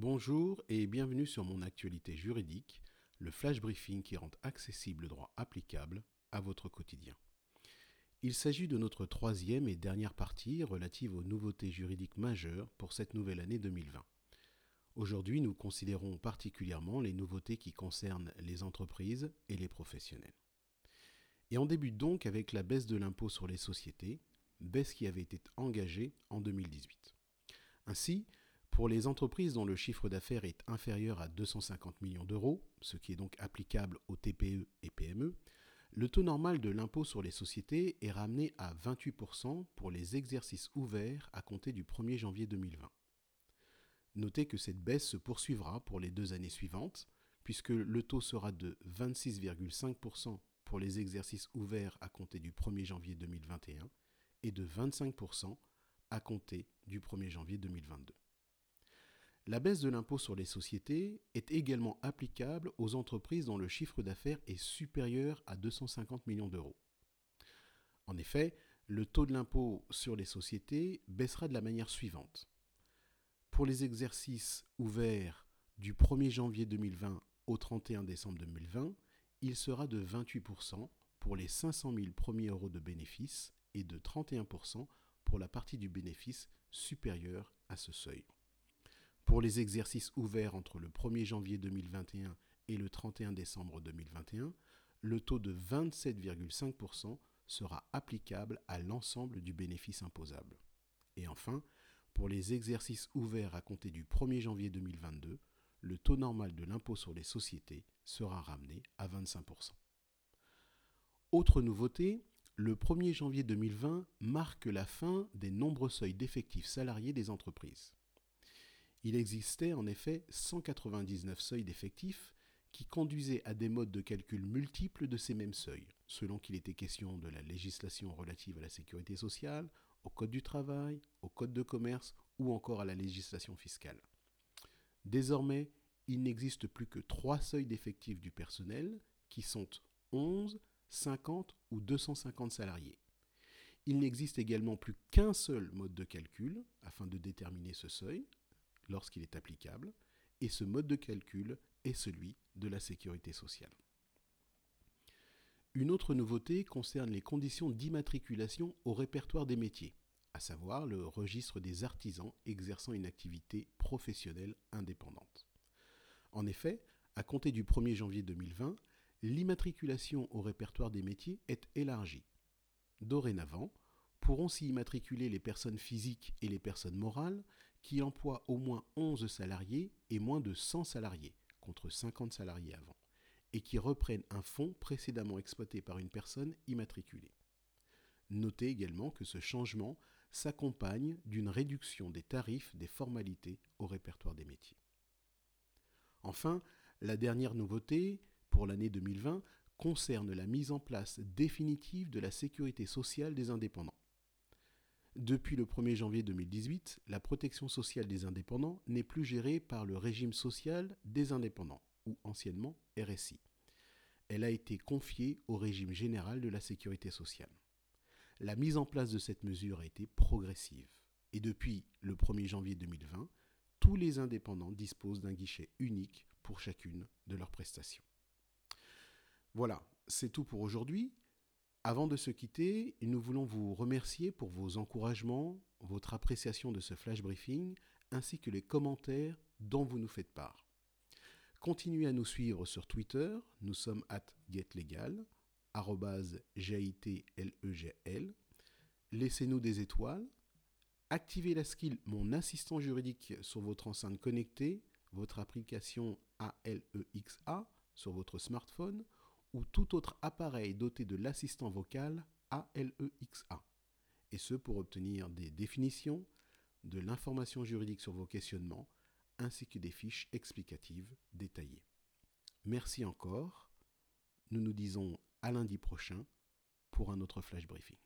Bonjour et bienvenue sur mon actualité juridique, le flash briefing qui rend accessible le droit applicable à votre quotidien. Il s'agit de notre troisième et dernière partie relative aux nouveautés juridiques majeures pour cette nouvelle année 2020. Aujourd'hui, nous considérons particulièrement les nouveautés qui concernent les entreprises et les professionnels. Et on débute donc avec la baisse de l'impôt sur les sociétés, baisse qui avait été engagée en 2018. Ainsi, pour les entreprises dont le chiffre d'affaires est inférieur à 250 millions d'euros, ce qui est donc applicable aux TPE et PME, le taux normal de l'impôt sur les sociétés est ramené à 28% pour les exercices ouverts à compter du 1er janvier 2020. Notez que cette baisse se poursuivra pour les deux années suivantes, puisque le taux sera de 26,5% pour les exercices ouverts à compter du 1er janvier 2021 et de 25% à compter du 1er janvier 2022. La baisse de l'impôt sur les sociétés est également applicable aux entreprises dont le chiffre d'affaires est supérieur à 250 millions d'euros. En effet, le taux de l'impôt sur les sociétés baissera de la manière suivante. Pour les exercices ouverts du 1er janvier 2020 au 31 décembre 2020, il sera de 28% pour les 500 000 premiers euros de bénéfice et de 31% pour la partie du bénéfice supérieure à ce seuil. Pour les exercices ouverts entre le 1er janvier 2021 et le 31 décembre 2021, le taux de 27,5% sera applicable à l'ensemble du bénéfice imposable. Et enfin, pour les exercices ouverts à compter du 1er janvier 2022, le taux normal de l'impôt sur les sociétés sera ramené à 25%. Autre nouveauté, le 1er janvier 2020 marque la fin des nombreux seuils d'effectifs salariés des entreprises. Il existait en effet 199 seuils d'effectifs qui conduisaient à des modes de calcul multiples de ces mêmes seuils, selon qu'il était question de la législation relative à la sécurité sociale, au Code du travail, au Code de commerce ou encore à la législation fiscale. Désormais, il n'existe plus que trois seuils d'effectifs du personnel qui sont 11, 50 ou 250 salariés. Il n'existe également plus qu'un seul mode de calcul afin de déterminer ce seuil, lorsqu'il est applicable, et ce mode de calcul est celui de la sécurité sociale. Une autre nouveauté concerne les conditions d'immatriculation au répertoire des métiers, à savoir le registre des artisans exerçant une activité professionnelle indépendante. En effet, à compter du 1er janvier 2020, l'immatriculation au répertoire des métiers est élargie. Dorénavant, pourront s'y immatriculer les personnes physiques et les personnes morales qui emploient au moins 11 salariés et moins de 100 salariés, contre 50 salariés avant, et qui reprennent un fonds précédemment exploité par une personne immatriculée. Notez également que ce changement s'accompagne d'une réduction des tarifs des formalités au répertoire des métiers. Enfin, la dernière nouveauté pour l'année 2020 concerne la mise en place définitive de la sécurité sociale des indépendants. Depuis le 1er janvier 2018, la protection sociale des indépendants n'est plus gérée par le régime social des indépendants, ou anciennement RSI. Elle a été confiée au régime général de la sécurité sociale. La mise en place de cette mesure a été progressive, et depuis le 1er janvier 2020, tous les indépendants disposent d'un guichet unique pour chacune de leurs prestations. Voilà, c'est tout pour aujourd'hui. Avant de se quitter, nous voulons vous remercier pour vos encouragements, votre appréciation de ce flash briefing, ainsi que les commentaires dont vous nous faites part. Continuez à nous suivre sur Twitter, nous sommes at getlegal, G-I-T-L-E-G-L. Laissez-nous des étoiles. Activez la skill Mon assistant juridique sur votre enceinte connectée, votre application ALEXA sur votre smartphone ou tout autre appareil doté de l'assistant vocal ALEXA, et ce pour obtenir des définitions, de l'information juridique sur vos questionnements, ainsi que des fiches explicatives détaillées. Merci encore. Nous nous disons à lundi prochain pour un autre flash briefing.